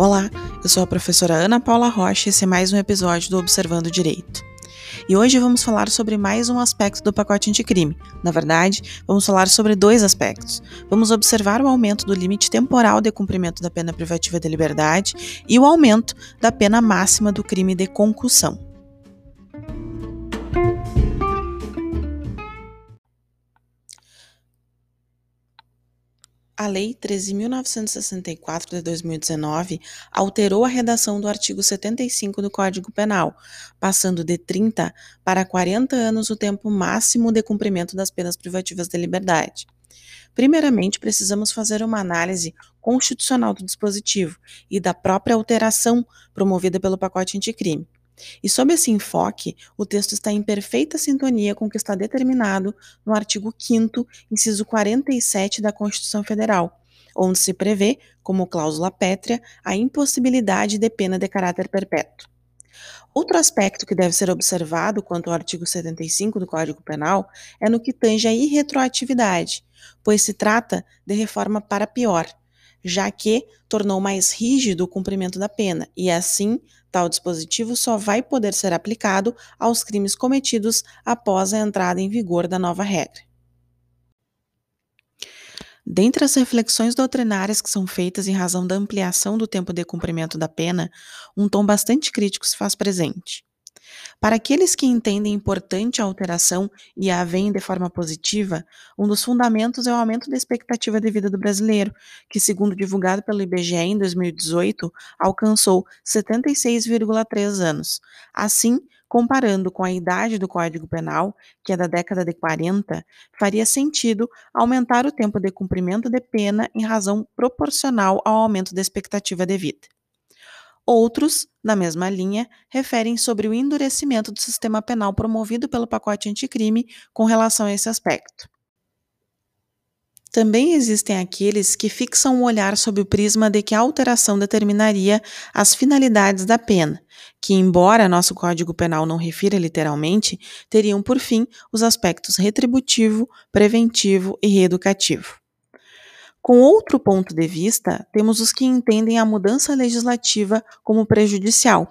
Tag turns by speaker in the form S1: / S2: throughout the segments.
S1: Olá, eu sou a professora Ana Paula Rocha e esse é mais um episódio do Observando Direito. E hoje vamos falar sobre mais um aspecto do pacote anticrime. Na verdade, vamos falar sobre dois aspectos. Vamos observar o aumento do limite temporal de cumprimento da pena privativa de liberdade e o aumento da pena máxima do crime de concussão. A Lei 13.964 de 2019 alterou a redação do artigo 75 do Código Penal, passando de 30 para 40 anos o tempo máximo de cumprimento das penas privativas de liberdade. Primeiramente, precisamos fazer uma análise constitucional do dispositivo e da própria alteração promovida pelo pacote anticrime. E sob esse enfoque, o texto está em perfeita sintonia com o que está determinado no artigo 5 inciso 47 da Constituição Federal, onde se prevê, como cláusula pétrea, a impossibilidade de pena de caráter perpétuo. Outro aspecto que deve ser observado quanto ao artigo 75 do Código Penal é no que tange à irretroatividade, pois se trata de reforma para pior, já que tornou mais rígido o cumprimento da pena e, assim, tal dispositivo só vai poder ser aplicado aos crimes cometidos após a entrada em vigor da nova regra. Dentre as reflexões doutrinárias que são feitas em razão da ampliação do tempo de cumprimento da pena, um tom bastante crítico se faz presente. Para aqueles que entendem importante a alteração e a veem de forma positiva, um dos fundamentos é o aumento da expectativa de vida do brasileiro, que, segundo divulgado pelo IBGE em 2018, alcançou 76,3 anos. Assim, comparando com a idade do Código Penal, que é da década de 40, faria sentido aumentar o tempo de cumprimento de pena em razão proporcional ao aumento da expectativa de vida. Outros, na mesma linha, referem sobre o endurecimento do sistema penal promovido pelo pacote anticrime com relação a esse aspecto. Também existem aqueles que fixam o olhar sob o prisma de que a alteração determinaria as finalidades da pena, que, embora nosso Código Penal não refira literalmente, teriam por fim os aspectos retributivo, preventivo e reeducativo. Com outro ponto de vista, temos os que entendem a mudança legislativa como prejudicial.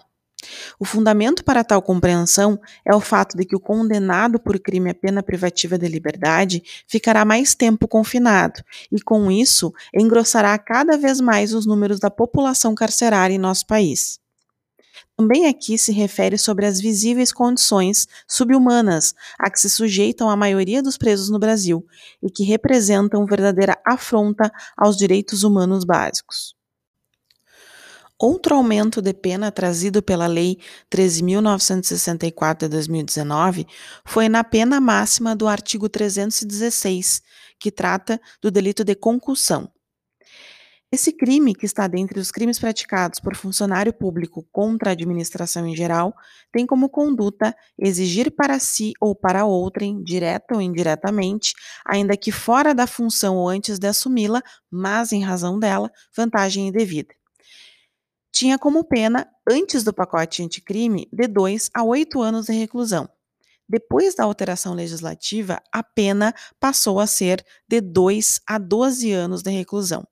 S1: O fundamento para tal compreensão é o fato de que o condenado por crime a pena privativa de liberdade ficará mais tempo confinado e, com isso, engrossará cada vez mais os números da população carcerária em nosso país. Também aqui se refere sobre as visíveis condições subhumanas a que se sujeitam a maioria dos presos no Brasil e que representam verdadeira afronta aos direitos humanos básicos. Outro aumento de pena trazido pela Lei 13.964 de 2019 foi na pena máxima do artigo 316, que trata do delito de concussão, esse crime, que está dentre os crimes praticados por funcionário público contra a administração em geral, tem como conduta exigir para si ou para outrem, direta ou indiretamente, ainda que fora da função ou antes de assumi-la, mas em razão dela, vantagem indevida. Tinha como pena, antes do pacote anticrime, de 2 a 8 anos de reclusão. Depois da alteração legislativa, a pena passou a ser de 2 a 12 anos de reclusão.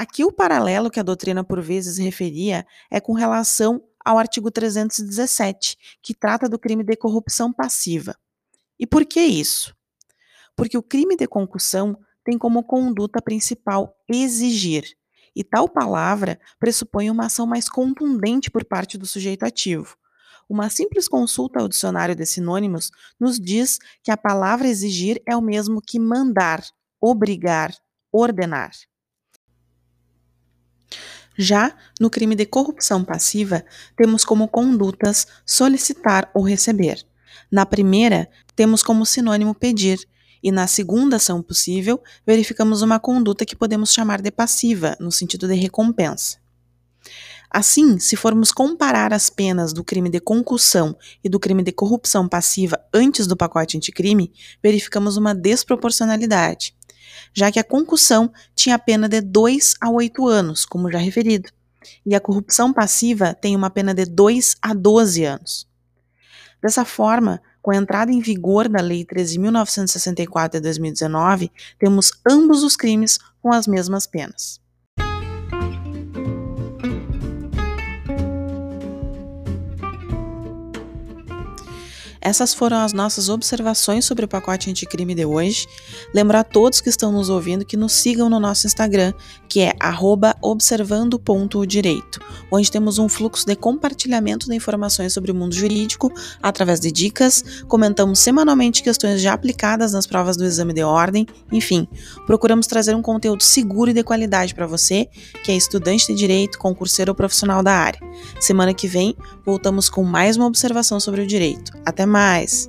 S1: Aqui o paralelo que a doutrina por vezes referia é com relação ao artigo 317, que trata do crime de corrupção passiva. E por que isso? Porque o crime de concussão tem como conduta principal exigir, e tal palavra pressupõe uma ação mais contundente por parte do sujeito ativo. Uma simples consulta ao dicionário de sinônimos nos diz que a palavra exigir é o mesmo que mandar, obrigar, ordenar. Já no crime de corrupção passiva, temos como condutas solicitar ou receber. Na primeira, temos como sinônimo pedir, e na segunda ação possível, verificamos uma conduta que podemos chamar de passiva, no sentido de recompensa. Assim, se formos comparar as penas do crime de concussão e do crime de corrupção passiva antes do pacote anticrime, verificamos uma desproporcionalidade já que a concussão tinha pena de 2 a 8 anos, como já referido, e a corrupção passiva tem uma pena de 2 a 12 anos. Dessa forma, com a entrada em vigor da Lei 13.964 de 2019, temos ambos os crimes com as mesmas penas. Essas foram as nossas observações sobre o pacote anticrime de hoje. Lembrar a todos que estão nos ouvindo que nos sigam no nosso Instagram, que é observando.direito, onde temos um fluxo de compartilhamento de informações sobre o mundo jurídico através de dicas, comentamos semanalmente questões já aplicadas nas provas do exame de ordem, enfim, procuramos trazer um conteúdo seguro e de qualidade para você, que é estudante de direito, concurseiro ou profissional da área. Semana que vem voltamos com mais uma observação sobre o direito. Até mais!